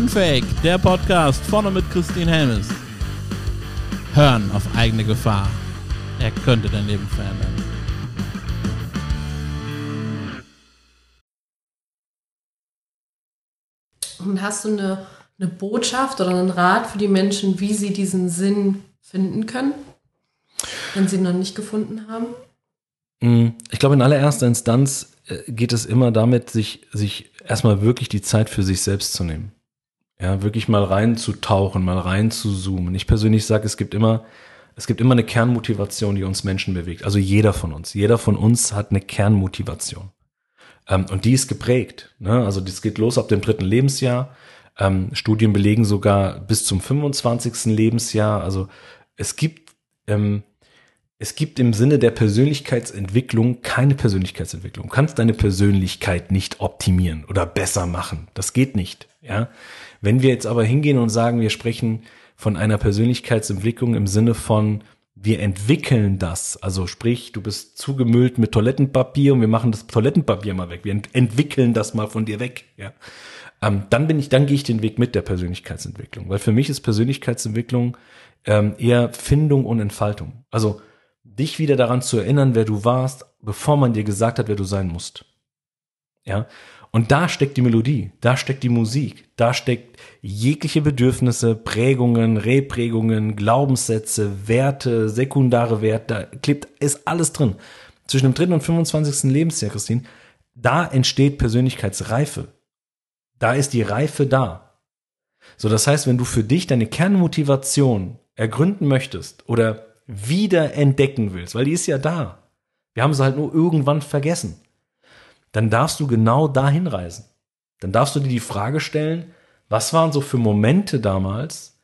Unfake, der Podcast vorne mit Christine Helmes. Hören auf eigene Gefahr. Er könnte dein Leben verändern. Und hast du eine, eine Botschaft oder einen Rat für die Menschen, wie sie diesen Sinn finden können, wenn sie ihn noch nicht gefunden haben? Mm, ich glaube, in allererster Instanz äh, geht es immer damit, sich, sich erstmal wirklich die Zeit für sich selbst zu nehmen. Ja, wirklich mal reinzutauchen, mal reinzuzoomen. Ich persönlich sage, es gibt immer, es gibt immer eine Kernmotivation, die uns Menschen bewegt. Also jeder von uns. Jeder von uns hat eine Kernmotivation. Ähm, und die ist geprägt. Ne? Also das geht los ab dem dritten Lebensjahr. Ähm, Studien belegen sogar bis zum 25. Lebensjahr. Also es gibt, ähm, es gibt im Sinne der Persönlichkeitsentwicklung keine Persönlichkeitsentwicklung. Du kannst deine Persönlichkeit nicht optimieren oder besser machen. Das geht nicht. Ja. Wenn wir jetzt aber hingehen und sagen, wir sprechen von einer Persönlichkeitsentwicklung im Sinne von, wir entwickeln das. Also sprich, du bist zugemüllt mit Toilettenpapier und wir machen das Toilettenpapier mal weg. Wir ent entwickeln das mal von dir weg. Ja. Ähm, dann bin ich, dann gehe ich den Weg mit der Persönlichkeitsentwicklung. Weil für mich ist Persönlichkeitsentwicklung ähm, eher Findung und Entfaltung. Also dich wieder daran zu erinnern, wer du warst, bevor man dir gesagt hat, wer du sein musst. Ja. Und da steckt die Melodie, da steckt die Musik, da steckt jegliche Bedürfnisse, Prägungen, Reprägungen, Glaubenssätze, Werte, sekundare Werte, da klebt, ist alles drin. Zwischen dem dritten und 25. Lebensjahr, Christine, da entsteht Persönlichkeitsreife. Da ist die Reife da. So, das heißt, wenn du für dich deine Kernmotivation ergründen möchtest oder wieder entdecken willst, weil die ist ja da. Wir haben sie halt nur irgendwann vergessen dann darfst du genau dahin reisen. Dann darfst du dir die Frage stellen, was waren so für Momente damals,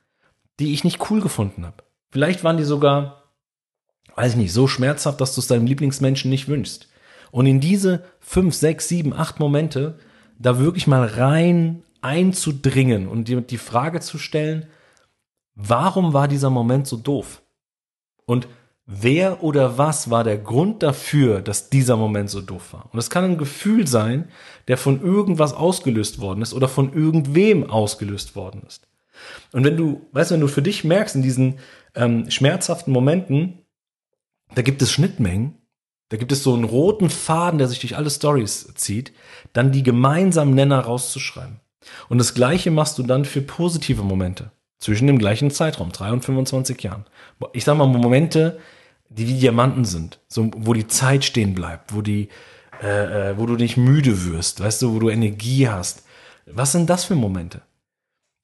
die ich nicht cool gefunden habe. Vielleicht waren die sogar, weiß ich nicht, so schmerzhaft, dass du es deinem Lieblingsmenschen nicht wünschst. Und in diese fünf, sechs, sieben, acht Momente da wirklich mal rein einzudringen und dir die Frage zu stellen, warum war dieser Moment so doof? Und wer oder was war der Grund dafür, dass dieser Moment so doof war. Und es kann ein Gefühl sein, der von irgendwas ausgelöst worden ist oder von irgendwem ausgelöst worden ist. Und wenn du, weißt du, wenn du für dich merkst in diesen ähm, schmerzhaften Momenten, da gibt es Schnittmengen, da gibt es so einen roten Faden, der sich durch alle Stories zieht, dann die gemeinsamen Nenner rauszuschreiben. Und das Gleiche machst du dann für positive Momente zwischen dem gleichen Zeitraum, 3 und 25 Jahren. Ich sag mal Momente, die wie Diamanten sind, so, wo die Zeit stehen bleibt, wo die, äh, äh, wo du nicht müde wirst, weißt du, wo du Energie hast. Was sind das für Momente?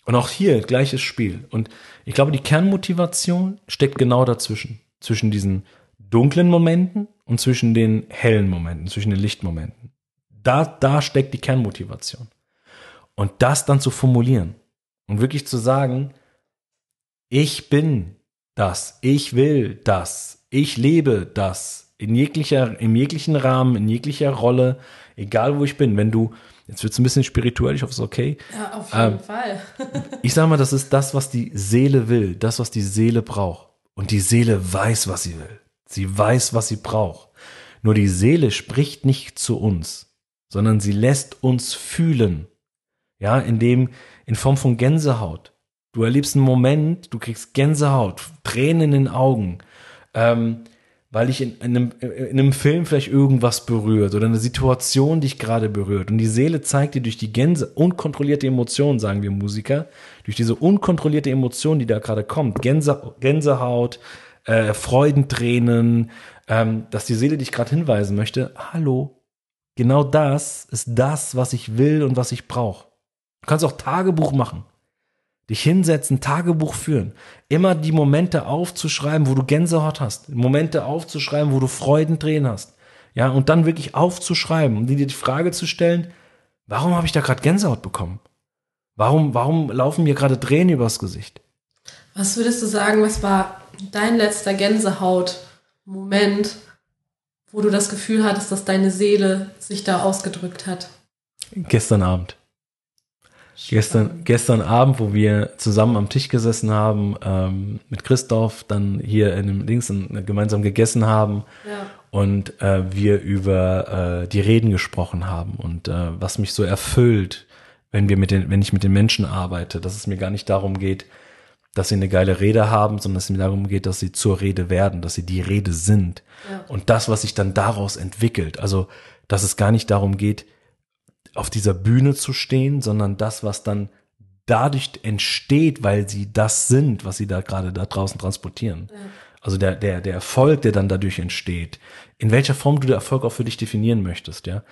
Und auch hier gleiches Spiel. Und ich glaube, die Kernmotivation steckt genau dazwischen. Zwischen diesen dunklen Momenten und zwischen den hellen Momenten, zwischen den Lichtmomenten. Da, da steckt die Kernmotivation. Und das dann zu formulieren und wirklich zu sagen, ich bin das, ich will das, ich lebe das in jeglicher, in jeglichen Rahmen, in jeglicher Rolle, egal wo ich bin. Wenn du, jetzt wird es ein bisschen spirituell, ich hoffe, es ist okay. Ja, auf jeden ähm, Fall. ich sag mal, das ist das, was die Seele will, das, was die Seele braucht. Und die Seele weiß, was sie will. Sie weiß, was sie braucht. Nur die Seele spricht nicht zu uns, sondern sie lässt uns fühlen. Ja, in dem, in Form von Gänsehaut. Du erlebst einen Moment, du kriegst Gänsehaut, Tränen in den Augen, ähm, weil ich in, in, einem, in einem Film vielleicht irgendwas berührt oder eine Situation dich gerade berührt. Und die Seele zeigt dir durch die Gänse, unkontrollierte Emotion, sagen wir Musiker, durch diese unkontrollierte Emotion, die da gerade kommt, Gänse, Gänsehaut, äh, Freudentränen, ähm, dass die Seele dich gerade hinweisen möchte, hallo, genau das ist das, was ich will und was ich brauche. Du kannst auch Tagebuch machen. Dich hinsetzen, Tagebuch führen. Immer die Momente aufzuschreiben, wo du Gänsehaut hast. Momente aufzuschreiben, wo du Freudentränen hast. Ja, und dann wirklich aufzuschreiben und dir die Frage zu stellen, warum habe ich da gerade Gänsehaut bekommen? Warum, warum laufen mir gerade Tränen übers Gesicht? Was würdest du sagen, was war dein letzter Gänsehaut-Moment, wo du das Gefühl hattest, dass deine Seele sich da ausgedrückt hat? Gestern Abend. Gestern, gestern Abend, wo wir zusammen am Tisch gesessen haben, ähm, mit Christoph, dann hier in dem Links gemeinsam gegessen haben ja. und äh, wir über äh, die Reden gesprochen haben und äh, was mich so erfüllt, wenn wir mit den, wenn ich mit den Menschen arbeite, dass es mir gar nicht darum geht, dass sie eine geile Rede haben, sondern dass es mir darum geht, dass sie zur Rede werden, dass sie die Rede sind. Ja. Und das, was sich dann daraus entwickelt, also dass es gar nicht darum geht, auf dieser Bühne zu stehen, sondern das, was dann dadurch entsteht, weil sie das sind, was sie da gerade da draußen transportieren. Also der, der, der Erfolg, der dann dadurch entsteht, in welcher Form du den Erfolg auch für dich definieren möchtest, ja.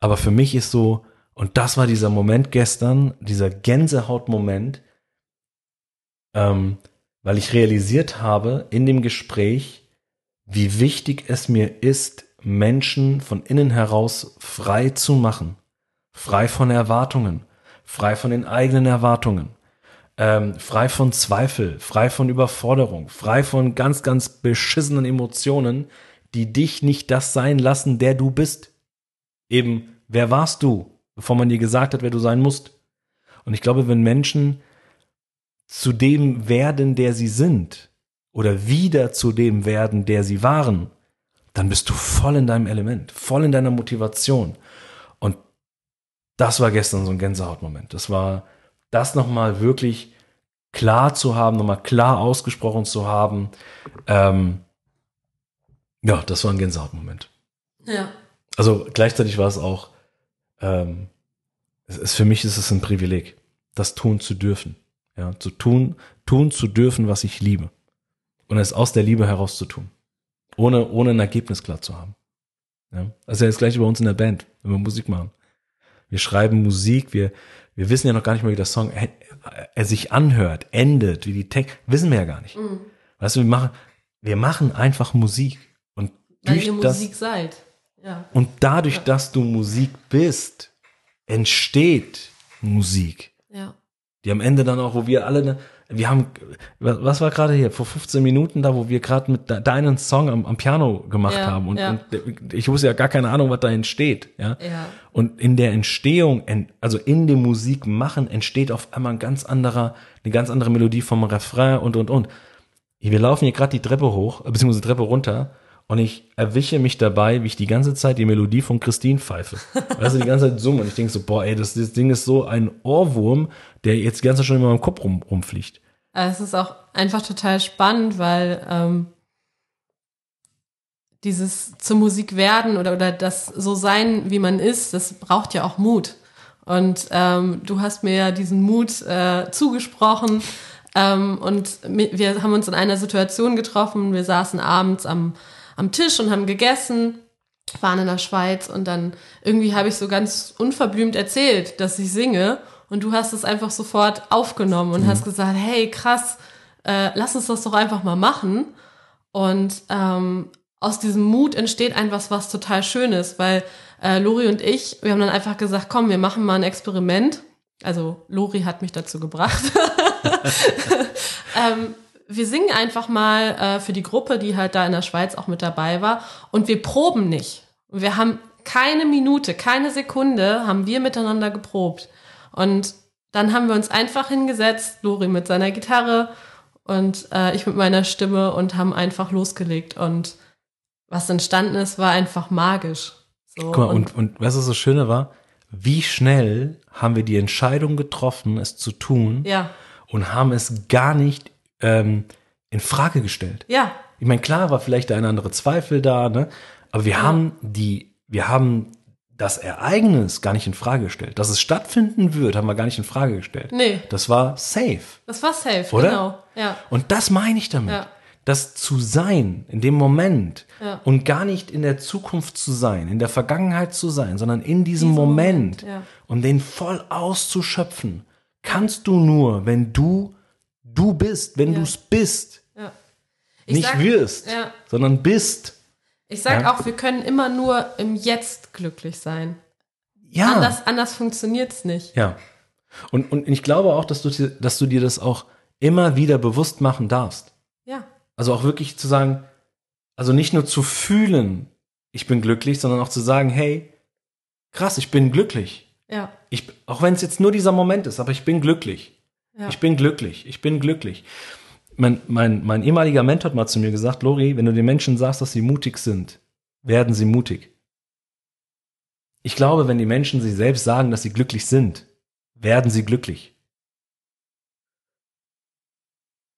Aber für mich ist so, und das war dieser Moment gestern, dieser Gänsehautmoment, ähm, weil ich realisiert habe in dem Gespräch, wie wichtig es mir ist, Menschen von innen heraus frei zu machen, frei von Erwartungen, frei von den eigenen Erwartungen, ähm, frei von Zweifel, frei von Überforderung, frei von ganz, ganz beschissenen Emotionen, die dich nicht das sein lassen, der du bist. Eben, wer warst du, bevor man dir gesagt hat, wer du sein musst? Und ich glaube, wenn Menschen zu dem werden, der sie sind, oder wieder zu dem werden, der sie waren, dann bist du voll in deinem Element, voll in deiner Motivation. Das war gestern so ein Gänsehautmoment. Das war das nochmal wirklich klar zu haben, nochmal klar ausgesprochen zu haben. Ähm, ja, das war ein Gänsehautmoment. Ja. Also gleichzeitig war es auch, ähm, es ist, für mich ist es ein Privileg, das tun zu dürfen. Ja, zu tun, tun zu dürfen, was ich liebe. Und es aus der Liebe heraus zu tun. Ohne, ohne ein Ergebnis klar zu haben. Ja, ist ja das gleiche bei uns in der Band, wenn wir Musik machen. Wir schreiben Musik, wir, wir wissen ja noch gar nicht mal, wie der Song äh, er sich anhört, endet, wie die Text, wissen wir ja gar nicht. Mhm. Weißt du, wir machen, wir machen einfach Musik. Und Weil durch ihr das, Musik seid. Ja. und dadurch, Ja. dass du Musik bist, entsteht Musik. Ja. Die am Ende dann auch, wo wir alle, wir haben, was war gerade hier, vor 15 Minuten da, wo wir gerade mit de- deinen Song am, am Piano gemacht Ja, haben und, ja. und ich wusste ja gar keine Ahnung, was da entsteht, ja. Ja. Und in der Entstehung, en- also in dem Musikmachen entsteht auf einmal ein ganz anderer, eine ganz andere Melodie vom Refrain und, und, und. Wir laufen hier gerade die Treppe hoch, äh, beziehungsweise die Treppe runter und ich erwische mich dabei, wie ich die ganze Zeit die Melodie von Christine pfeife. Weißt du, die ganze Zeit summe und ich denke so, boah, ey, das, das Ding ist so ein Ohrwurm, der jetzt die ganze Zeit schon in meinem Kopf rum, rumfliegt. Aber Es ist auch einfach total spannend, weil ähm, dieses zur Musik werden oder, oder das so sein, wie man ist, das braucht ja auch Mut. Und ähm, du hast mir ja diesen Mut äh, zugesprochen. Ähm, und wir haben uns in einer Situation getroffen. Wir saßen abends am, am Tisch und haben gegessen, waren in der Schweiz und dann irgendwie habe ich so ganz unverblümt erzählt, dass ich singe. Und du hast es einfach sofort aufgenommen und hast gesagt, hey, krass, äh, lass uns das doch einfach mal machen. Und ähm, aus diesem Mut entsteht einfach was total Schönes, weil äh, Lori und ich, wir haben dann einfach gesagt, komm, wir machen mal ein Experiment. Also Lori hat mich dazu gebracht. ähm, wir singen einfach mal äh, für die Gruppe, die halt da in der Schweiz auch mit dabei war. Und wir proben nicht. Und Wir haben keine Minute, keine Sekunde haben wir miteinander geprobt. Und dann haben wir uns einfach hingesetzt, Lori mit seiner Gitarre und äh, ich mit meiner Stimme und haben einfach losgelegt. Und was entstanden ist, war einfach magisch. So, Guck mal, und, und was das so Schöne war, wie schnell haben wir die Entscheidung getroffen, es zu tun ja, und haben es gar nicht ähm, in Frage gestellt. ja, Ich meine, klar war vielleicht der eine andere Zweifel da, ne? Aber wir haben die, wir haben das Ereignis gar nicht in Frage gestellt. Dass es stattfinden wird, haben wir gar nicht in Frage gestellt. nee, Das war safe. das war safe, Oder? genau. Ja, Und das meine ich damit. Ja. Das zu sein, in dem Moment Ja. und gar nicht in der Zukunft zu sein, in der Vergangenheit zu sein, sondern in diesem Diesen Moment, Moment, ja. und den voll auszuschöpfen, kannst du nur, wenn du du bist, wenn Ja. du es bist, nicht sag- wirst, sondern bist. Ich sag Ja. auch, wir können immer nur im Jetzt glücklich sein. Ja. Anders, anders funktioniert's nicht. Ja. Und, und ich glaube auch, dass du, dir- dass du dir das auch immer wieder bewusst machen darfst. Ja, Also auch wirklich zu sagen, also nicht nur zu fühlen, ich bin glücklich, sondern auch zu sagen, hey, krass, ich bin glücklich. ja, Ich, auch wenn es jetzt nur dieser Moment ist, aber ich bin glücklich. ja. Ich bin glücklich. Ich bin glücklich. Mein, mein, mein ehemaliger Mentor hat mal zu mir gesagt, Lori, wenn du den Menschen sagst, dass sie mutig sind, werden sie mutig. Ich glaube, wenn die Menschen sich selbst sagen, dass sie glücklich sind, werden sie glücklich.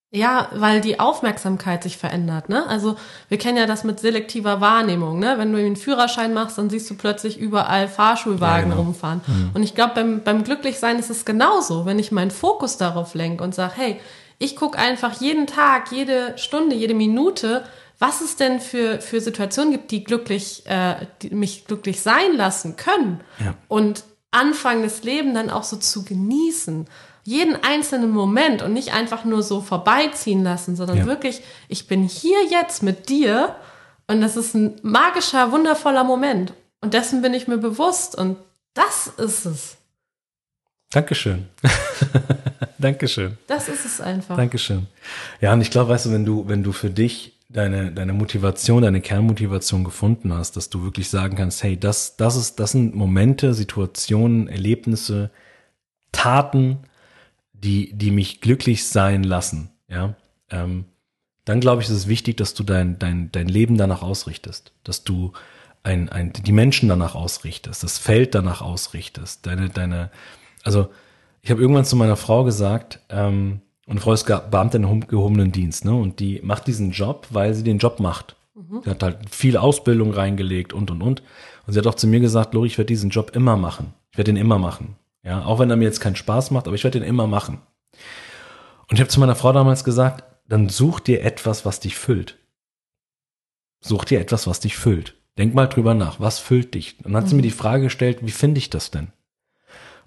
Ja, weil die Aufmerksamkeit sich verändert, ne? Also wir kennen ja das mit selektiver Wahrnehmung, ne? Wenn du einen Führerschein machst, dann siehst du plötzlich überall Fahrschulwagen Ja, genau. rumfahren. Und ich glaube, beim, beim Glücklichsein ist es genauso, wenn ich meinen Fokus darauf lenke und sage, hey, ich gucke einfach jeden Tag, jede Stunde, jede Minute, was es denn für, für Situationen gibt, die glücklich, äh, die mich glücklich sein lassen können. Ja. Und anfangen, das Leben dann auch so zu genießen. Jeden einzelnen Moment und nicht einfach nur so vorbeiziehen lassen, sondern Ja. wirklich, ich bin hier jetzt mit dir und das ist ein magischer, wundervoller Moment. Und dessen bin ich mir bewusst und das ist es. Dankeschön. Dankeschön. Das ist es einfach. Dankeschön. Ja, und ich glaube, weißt du, wenn du, wenn du für dich deine, deine Motivation, deine Kernmotivation gefunden hast, dass du wirklich sagen kannst, hey, das, das ist, das sind Momente, Situationen, Erlebnisse, Taten, die, die mich glücklich sein lassen, ja, ähm, dann glaube ich, ist es wichtig, dass du dein, dein, dein Leben danach ausrichtest, dass du ein, ein, die Menschen danach ausrichtest, das Feld danach ausrichtest, deine, deine, also ich habe irgendwann zu meiner Frau gesagt, ähm, und Frau ist Beamtin im gehobenen Dienst, ne? Und die macht diesen Job, weil sie den Job macht. Sie hat halt viel Ausbildung reingelegt und und und. Und sie hat auch zu mir gesagt, Lori, ich werde diesen Job immer machen. Ich werde den immer machen. Ja, auch wenn er mir jetzt keinen Spaß macht, aber ich werde den immer machen. Und ich habe zu meiner Frau damals gesagt, dann such dir etwas, was dich füllt. Such dir etwas, was dich füllt. Denk mal drüber nach, was füllt dich? Und dann hat sie mir die Frage gestellt, wie finde ich das denn?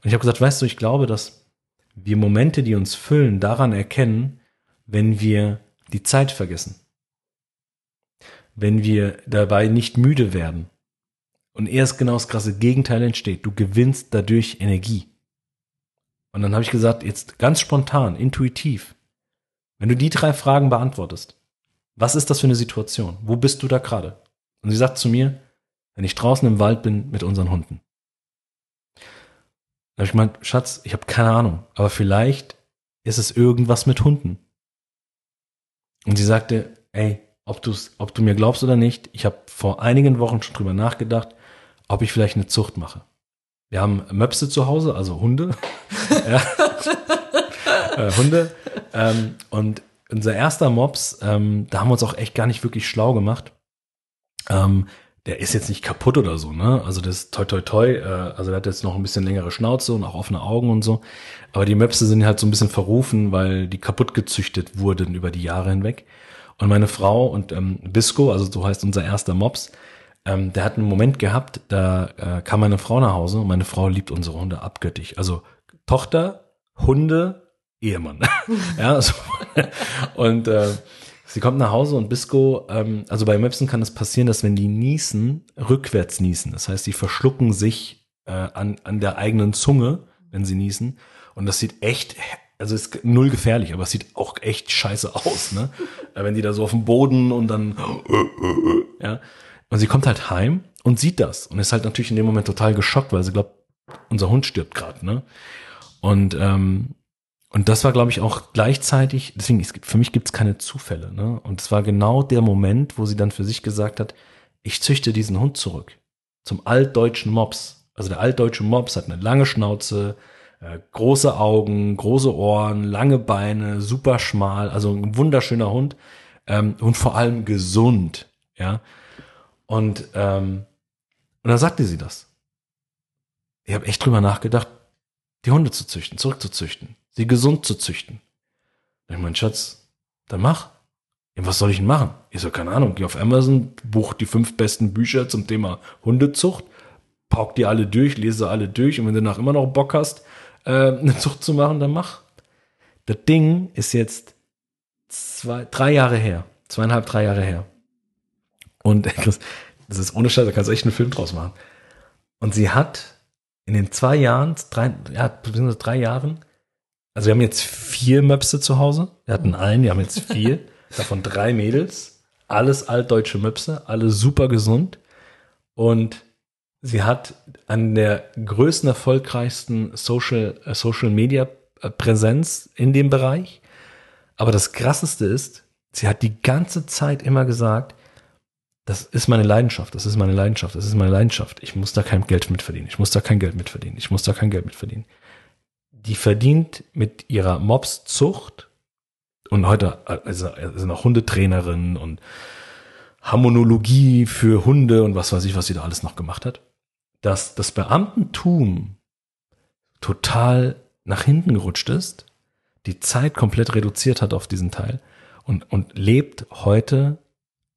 Und ich habe gesagt, weißt du, ich glaube, dass wir Momente, die uns füllen, daran erkennen, wenn wir die Zeit vergessen. Wenn wir dabei nicht müde werden. Und erst genau das krasse Gegenteil entsteht. Du gewinnst dadurch Energie. Und dann habe ich gesagt, jetzt ganz spontan, intuitiv, wenn du die drei Fragen beantwortest, was ist das für eine Situation? Wo bist du da gerade? Und sie sagt zu mir, wenn ich draußen im Wald bin mit unseren Hunden. Da habe ich gemeint, Schatz, ich habe keine Ahnung, aber vielleicht ist es irgendwas mit Hunden. Und sie sagte, ey, ob, du's, ob du mir glaubst oder nicht, ich habe vor einigen Wochen schon drüber nachgedacht, ob ich vielleicht eine Zucht mache. Wir haben Möpse zu Hause, also Hunde. äh, Hunde. Ähm, und unser erster Mops, ähm, da haben wir uns auch echt gar nicht wirklich schlau gemacht. Ähm, der ist jetzt nicht kaputt oder so, ne? Also das toi toi toi, äh, also der hat jetzt noch ein bisschen längere Schnauze und auch offene Augen und so. Aber die Möpse sind halt so ein bisschen verrufen, weil die kaputt gezüchtet wurden über die Jahre hinweg. Und meine Frau und ähm, Bisco, also so heißt unser erster Mops, ähm, der hat einen Moment gehabt, da äh, kam meine Frau nach Hause und meine Frau liebt unsere Hunde abgöttisch. Also Tochter, Hunde, Ehemann. ja, also, und äh, sie kommt nach Hause und Bisco, ähm, also bei Möpsen kann es passieren, dass wenn die niesen, rückwärts niesen. Das heißt, die verschlucken sich äh, an, an der eigenen Zunge, wenn sie niesen. Und das sieht echt, also ist null gefährlich, aber es sieht auch echt scheiße aus, ne? Äh, wenn die da so auf dem Boden und dann, ja. Und sie kommt halt heim und sieht das und ist halt natürlich in dem Moment total geschockt, weil sie glaubt, unser Hund stirbt gerade, ne? Und ähm, und das war, glaube ich, auch gleichzeitig, deswegen, es gibt, für mich gibt es keine Zufälle. Ne? Und es war genau der Moment, wo sie dann für sich gesagt hat, ich züchte diesen Hund zurück. Zum altdeutschen Mops. Also der altdeutsche Mops hat eine lange Schnauze, äh, große Augen, große Ohren, lange Beine, super schmal, also ein wunderschöner Hund ähm, und vor allem gesund. Ja. Und, ähm, und dann sagte sie das. Ich habe echt drüber nachgedacht, die Hunde zu züchten, zurückzuzüchten, sie gesund zu züchten. Da ich mein Schatz, dann mach. Ja, was soll ich denn machen? Ich so, keine Ahnung, geh auf Amazon, buch die fünf besten Bücher zum Thema Hundezucht, pauk die alle durch, lese alle durch und wenn du nach immer noch Bock hast, äh, eine Zucht zu machen, dann mach. Das Ding ist jetzt zwei, drei Jahre her, zweieinhalb, drei Jahre her. Und das ist ohne Scheiß, da kannst du echt einen Film draus machen. Und sie hat in den zwei Jahren, drei, ja, beziehungsweise drei Jahren, also wir haben jetzt vier Möpse zu Hause. Wir hatten einen, wir haben jetzt vier, davon drei Mädels, alles altdeutsche Möpse, alle super gesund. Und sie hat an der größten, erfolgreichsten Social, äh, Social Media äh, Präsenz in dem Bereich. Aber das krasseste ist, sie hat die ganze Zeit immer gesagt, das ist meine Leidenschaft, das ist meine Leidenschaft, das ist meine Leidenschaft. Ich muss da kein Geld mit verdienen. Ich muss da kein Geld mit verdienen. Ich muss da kein Geld mit verdienen. Die verdient mit ihrer Mobszucht und heute also, also noch Hundetrainerin und Harmonologie für Hunde und was weiß ich, was sie da alles noch gemacht hat, dass das Beamtentum total nach hinten gerutscht ist, die Zeit komplett reduziert hat auf diesen Teil und, und lebt heute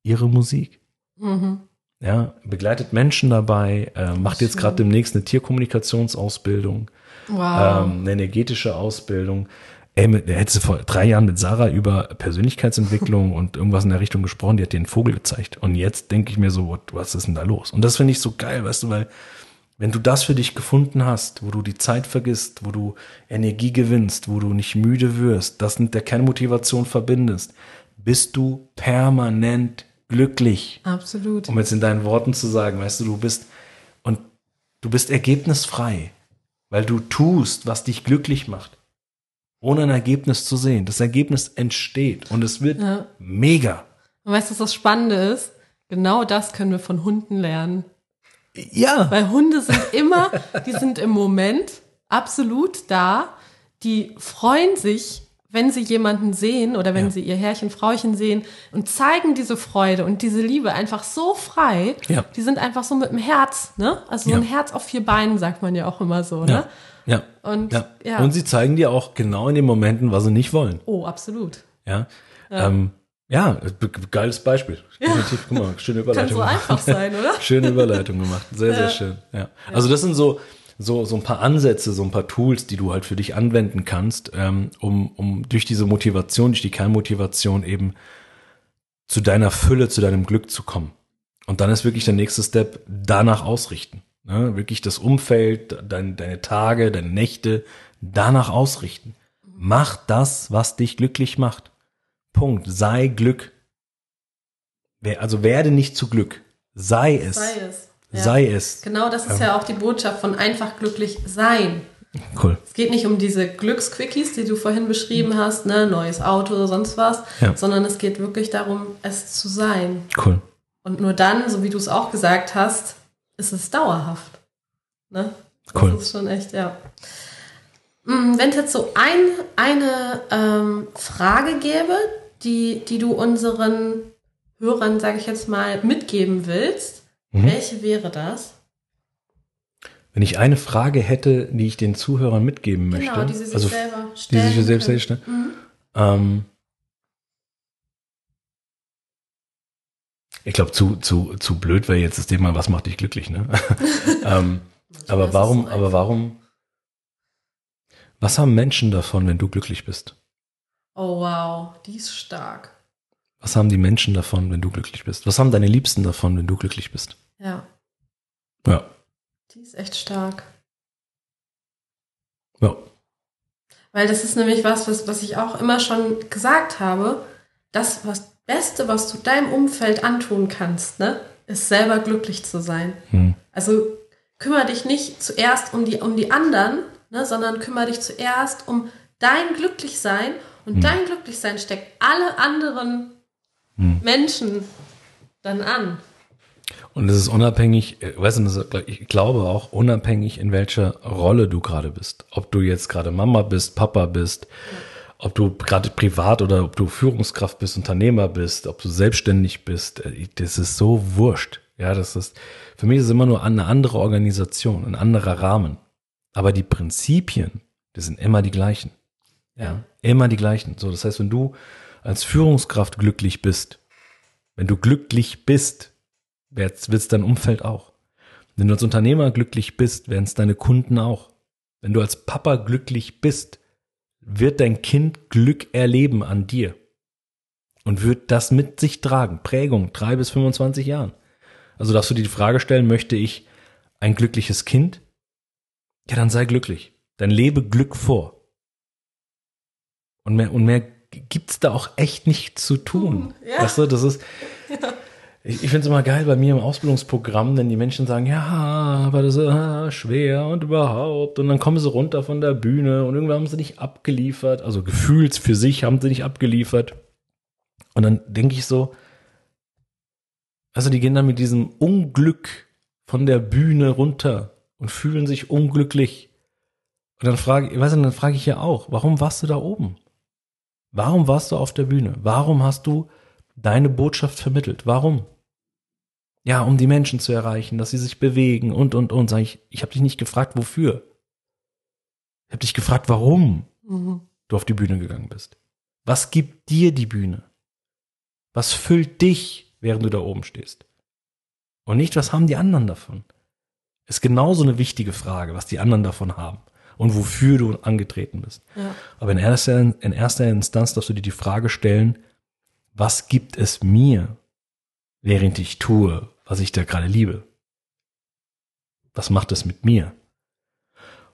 ihre Musik. Mhm. Ja, begleitet Menschen dabei, äh, macht jetzt gerade demnächst eine Tierkommunikationsausbildung, Wow. ähm, eine energetische Ausbildung. Ey, mit, der hätte vor drei Jahren mit Sarah über Persönlichkeitsentwicklung und irgendwas in der Richtung gesprochen, die hat dir einen Vogel gezeigt. Und jetzt denke ich mir so, what, was ist denn da los? Und das finde ich so geil, weißt du, weil wenn du das für dich gefunden hast, wo du die Zeit vergisst, wo du Energie gewinnst, wo du nicht müde wirst, das mit der Kernmotivation verbindest, bist du permanent glücklich. Absolut. Um jetzt in deinen Worten zu sagen, weißt du, du bist und du bist ergebnisfrei, weil du tust, was dich glücklich macht, ohne ein Ergebnis zu sehen. Das Ergebnis entsteht und es wird Ja. mega. Und weißt du, was das Spannende ist? Genau das können wir von Hunden lernen. Ja, Weil Hunde sind immer, die sind im Moment absolut da. Die freuen sich, wenn sie jemanden sehen oder wenn Ja. sie ihr Herrchen, Frauchen sehen und zeigen diese Freude und diese Liebe einfach so frei. Ja. Die sind einfach so mit dem Herz, ne? Also so Ja. ein Herz auf vier Beinen, sagt man ja auch immer so, ja, ne? ja. Und ja. Und sie zeigen dir auch genau in den Momenten, was sie nicht wollen. oh, absolut. Ja, ja, ähm, geiles Beispiel. Definitiv, guck mal, schöne Kann Überleitung. so einfach sein, oder? Schöne Überleitung gemacht. Sehr, sehr schön. Ja. Also das sind so, so, so ein paar Ansätze, so ein paar Tools, die du halt für dich anwenden kannst, ähm, um, um durch diese Motivation, durch die Kernmotivation eben zu deiner Fülle, zu deinem Glück zu kommen. Und dann ist wirklich der nächste Step, danach ausrichten. Ne? Wirklich das Umfeld, dein, deine Tage, deine Nächte, danach ausrichten. Mach das, was dich glücklich macht. Punkt. Sei Glück. Also werde nicht zu Glück. Sei es. Sei es. Ja. Sei es. Genau, das ist ja auch die Botschaft von einfach glücklich sein. Cool. Es geht nicht um diese Glücksquickies, die du vorhin beschrieben hast, ne, neues Auto oder sonst was, Ja. sondern es geht wirklich darum, es zu sein. Cool. Und nur dann, so wie du es auch gesagt hast, ist es dauerhaft. Ne? Cool. Das ist schon echt, ja. Mm, Wenn es jetzt so ein, eine ähm, Frage gäbe, die, die du unseren Hörern, sage ich jetzt mal, mitgeben willst, Mhm. welche wäre das? Wenn ich eine Frage hätte, die ich den Zuhörern mitgeben möchte, Genau, die sie sich also selber die stellen. sie sich selbst können. stellen, Mhm. ähm, ich glaube, zu, zu, zu blöd wäre jetzt das Thema, was macht dich glücklich, ne? ähm, aber ist warum, aber warum, was haben Menschen davon, wenn du glücklich bist? Oh wow, die ist stark. Was haben die Menschen davon, wenn du glücklich bist? Was haben deine Liebsten davon, wenn du glücklich bist? Ja, Ja, die ist echt stark. ja, Weil das ist nämlich was, was, was ich auch immer schon gesagt habe. Das was Beste, was du deinem Umfeld antun kannst, ne, ist selber glücklich zu sein. hm, Also kümmere dich nicht zuerst um die, um die anderen, ne, sondern kümmere dich zuerst um dein Glücklichsein. Und dein Glücklichsein steckt alle anderen Hm. Menschen dann an. Und es ist unabhängig, äh, weißt du, ich glaube auch unabhängig, in welcher Rolle du gerade bist. Ob du jetzt gerade Mama bist, Papa bist, ob du gerade privat oder ob du Führungskraft bist, Unternehmer bist, ob du selbstständig bist, äh, das ist so wurscht. Ja, das ist, für mich ist es immer nur eine andere Organisation, ein anderer Rahmen. Aber die Prinzipien, die sind immer die gleichen. Ja, immer die gleichen. So, das heißt, wenn du als Führungskraft glücklich bist, wenn du glücklich bist, wird es dein Umfeld auch. Wenn du als Unternehmer glücklich bist, werden es deine Kunden auch. Wenn du als Papa glücklich bist, wird dein Kind Glück erleben an dir und wird das mit sich tragen. Prägung, drei bis 25 Jahren. Also darfst du dir die Frage stellen, möchte ich ein glückliches Kind? Ja, dann sei glücklich. Dann lebe Glück vor. Und mehr, und mehr gibt's da auch echt nicht zu tun. Ja. Weißt du, das ist, ich, ich finde es immer geil bei mir im Ausbildungsprogramm, wenn die Menschen sagen, ja, aber das ist ah, schwer und überhaupt. Und dann kommen sie runter von der Bühne und irgendwann haben sie nicht abgeliefert. Also gefühlt für sich haben sie nicht abgeliefert. Und dann denke ich so, also die gehen dann mit diesem Unglück von der Bühne runter und fühlen sich unglücklich. Und dann frage, weißt du, dann frage ich ja auch, warum warst du da oben? Warum warst du auf der Bühne? Warum hast du deine Botschaft vermittelt? Warum? Ja, um die Menschen zu erreichen, dass sie sich bewegen und und und. Sag ich, ich habe dich nicht gefragt, wofür. Ich habe dich gefragt, warum Mhm. du auf die Bühne gegangen bist. Was gibt dir die Bühne? Was füllt dich, während du da oben stehst? Und nicht, was haben die anderen davon? Ist genauso eine wichtige Frage, was die anderen davon haben und wofür du angetreten bist. Ja. Aber in erster, in erster Instanz darfst du dir die Frage stellen, was gibt es mir, während ich tue, was ich da gerade liebe? Was macht es mit mir?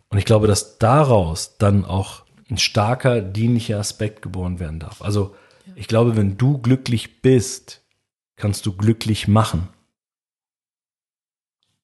Und ich glaube, dass daraus dann auch ein starker dienlicher Aspekt geboren werden darf. Also ich glaube, wenn du glücklich bist, kannst du glücklich machen.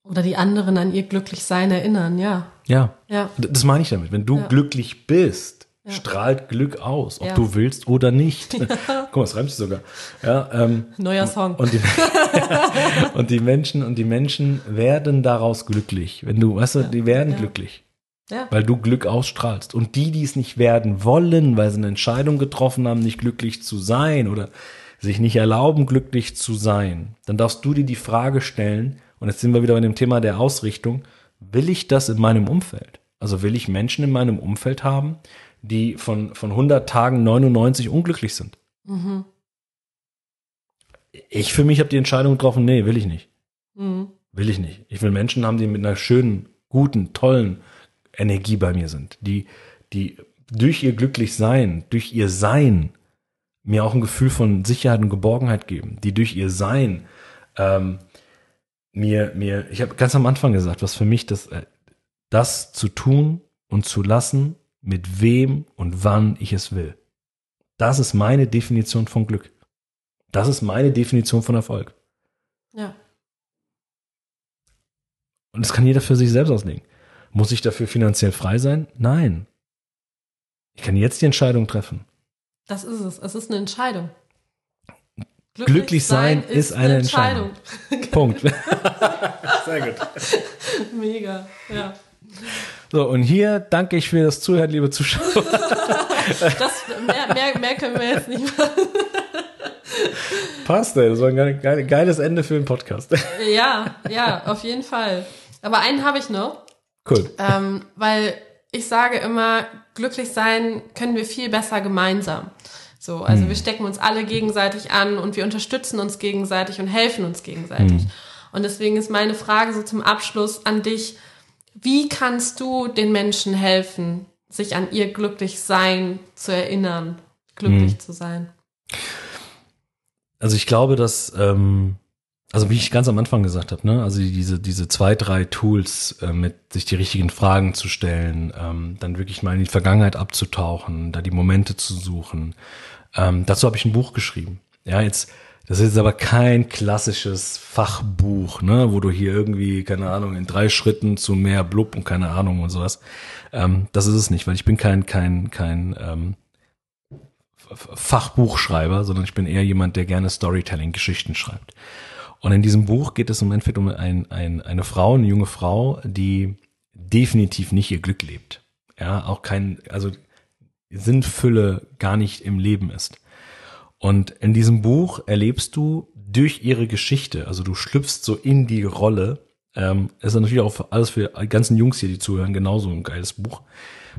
Oder die anderen an ihr Glücklichsein erinnern, ja. Ja, Ja. Das meine ich damit. Wenn du Ja. glücklich bist, Ja. strahlt Glück aus, ob Ja. du willst oder nicht. Guck mal, es reimt sich sogar. Ja, ähm, Neuer Song. und die, und die Menschen und die Menschen werden daraus glücklich. Wenn du, weißt du, Ja. die werden Ja. glücklich, ja. weil du Glück ausstrahlst. Und die, die es nicht werden wollen, weil sie eine Entscheidung getroffen haben, nicht glücklich zu sein oder sich nicht erlauben, glücklich zu sein, dann darfst du dir die Frage stellen, und jetzt sind wir wieder bei dem Thema der Ausrichtung, will ich das in meinem Umfeld? Also will ich Menschen in meinem Umfeld haben, die von, von 100 Tagen 99 unglücklich sind? Mhm. Ich für mich habe die Entscheidung getroffen, nee, will ich nicht. Mhm. Will ich nicht. Ich will Menschen haben, die mit einer schönen, guten, tollen Energie bei mir sind, die, die durch ihr Glücklichsein, durch ihr Sein mir auch ein Gefühl von Sicherheit und Geborgenheit geben, die durch ihr Sein ähm, mir, mir, ich habe ganz am Anfang gesagt, was für mich das, äh, das zu tun und zu lassen, mit wem und wann ich es will. Das ist meine Definition von Glück. Das ist meine Definition von Erfolg. Ja. Und das kann jeder für sich selbst auslegen. Muss ich dafür finanziell frei sein? Nein. Ich kann jetzt die Entscheidung treffen. Das ist es. Es ist eine Entscheidung. Glücklich sein ist eine Punkt. Sehr gut. Mega, ja. So, und hier danke ich für das Zuhören, liebe Zuschauer. Das, mehr, mehr, mehr können wir jetzt nicht machen. Passt, ey. Das war ein geil- geil- geiles Ende für den Podcast. Ja, ja, auf jeden Fall. Aber einen habe ich noch, Cool. ähm, weil ich sage immer, glücklich sein können wir viel besser gemeinsam. So, also wir stecken uns alle gegenseitig an und wir unterstützen uns gegenseitig und helfen uns gegenseitig. Und deswegen ist meine Frage so zum Abschluss an dich, wie kannst du den Menschen helfen, sich an ihr Glücklichsein zu erinnern, glücklich zu sein? Also ich glaube, dass, ähm, also wie ich ganz am Anfang gesagt habe, ne, also diese, diese zwei, drei Tools, äh, mit sich die richtigen Fragen zu stellen, ähm, dann wirklich mal in die Vergangenheit abzutauchen, da die Momente zu suchen. Ähm, dazu habe ich ein Buch geschrieben. Ja, jetzt, das ist jetzt aber kein klassisches Fachbuch, ne, wo du hier irgendwie, keine Ahnung, in drei Schritten zu mehr Blub und keine Ahnung und sowas. Ähm, das ist es nicht, weil ich bin kein, kein, kein ähm, Fachbuchschreiber, sondern ich bin eher jemand, der gerne Storytelling-Geschichten schreibt. Und in diesem Buch geht es im Endeffekt um ein, ein, eine Frau, eine junge Frau, die definitiv nicht ihr Glück lebt. Ja, auch kein, also Sinnfülle gar nicht im Leben ist. Und in diesem Buch erlebst du durch ihre Geschichte, also du schlüpfst so in die Rolle, ähm, ist natürlich auch für alles für die ganzen Jungs hier, die zuhören, genauso ein geiles Buch.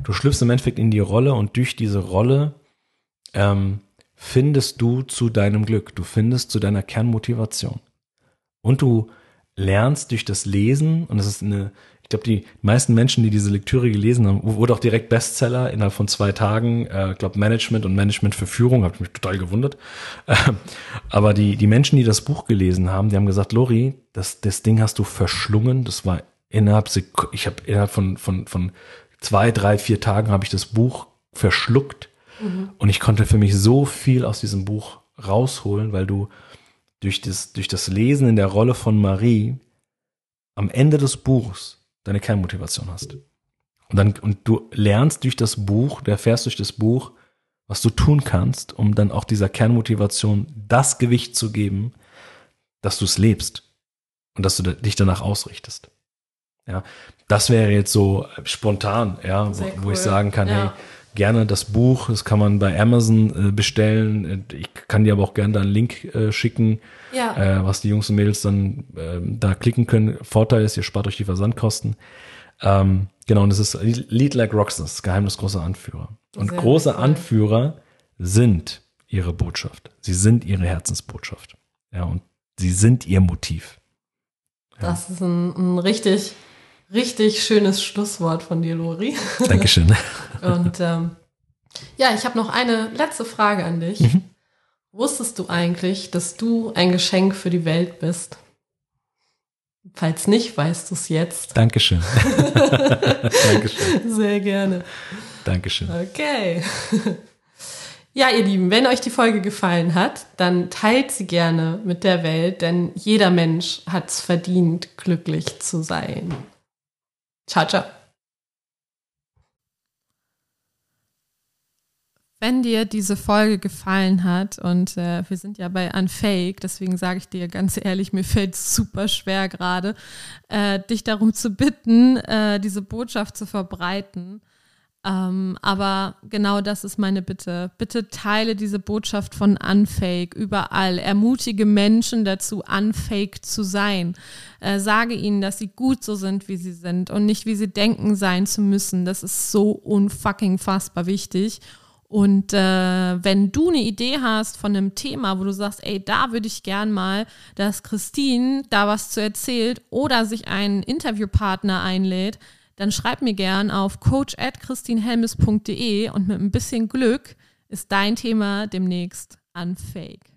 Du schlüpfst im Endeffekt in die Rolle und durch diese Rolle ähm, findest du zu deinem Glück, du findest zu deiner Kernmotivation. Und du lernst durch das Lesen, und das ist eine, ich glaube, die meisten Menschen, die diese Lektüre gelesen haben, wurde auch direkt Bestseller innerhalb von zwei Tagen. Äh, ich glaube, Management und Management für Führung, habe ich mich total gewundert. Ähm, aber die, die Menschen, die das Buch gelesen haben, die haben gesagt, Lori, das, das Ding hast du verschlungen. Das war innerhalb, Sek ich habe innerhalb von, von, von zwei, drei, vier Tagen habe ich das Buch verschluckt. Und ich konnte für mich so viel aus diesem Buch rausholen, weil du durch das, durch das Lesen in der Rolle von Marie am Ende des Buchs deine Kernmotivation hast. Und dann, und du lernst durch das Buch, du erfährst durch das Buch, was du tun kannst, um dann auch dieser Kernmotivation das Gewicht zu geben, dass du es lebst und dass du dich danach ausrichtest. Ja, das wäre jetzt so spontan, ja, wo, wo ich cool. sagen kann, Ja. hey, gerne das Buch, das kann man bei Amazon äh, bestellen. Ich kann dir aber auch gerne da einen Link äh, schicken, Ja. äh, was die Jungs und Mädels dann ähm, da klicken können. Vorteil ist, ihr spart euch die Versandkosten. Ähm, genau, und es ist Lead Like Rockstars, das Geheimnis großer Anführer. Und Sehr große cool. Anführer sind ihre Botschaft. Sie sind ihre Herzensbotschaft. Ja, und sie sind ihr Motiv. Das ist ein, ein richtig, richtig schönes Schlusswort von dir, Lori. Dankeschön. Und ähm, ja, ich habe noch eine letzte Frage an dich. Mhm. Wusstest du eigentlich, dass du ein Geschenk für die Welt bist? Falls nicht, weißt du es jetzt. Dankeschön. Dankeschön. Sehr gerne. Dankeschön. Okay. Ja, ihr Lieben, wenn euch die Folge gefallen hat, dann teilt sie gerne mit der Welt, denn jeder Mensch hat es verdient, glücklich zu sein. Ciao, ciao. Wenn dir diese Folge gefallen hat, und äh, wir sind ja bei Unfake, deswegen sage ich dir ganz ehrlich, mir fällt es super schwer gerade, äh, dich darum zu bitten, äh, diese Botschaft zu verbreiten. Ähm, aber genau das ist meine Bitte. Bitte teile diese Botschaft von Unfake überall. Ermutige Menschen dazu, unfake zu sein. Äh, sage ihnen, dass sie gut so sind, wie sie sind und nicht, wie sie denken sein zu müssen. Das ist so unfucking fassbar wichtig. Und äh, wenn du eine Idee hast von einem Thema, wo du sagst, ey, da würde ich gern mal, dass Christine da was zu erzählt oder sich einen Interviewpartner einlädt, dann schreib mir gern auf coach at christinehelmes.de und mit ein bisschen Glück ist dein Thema demnächst unfake.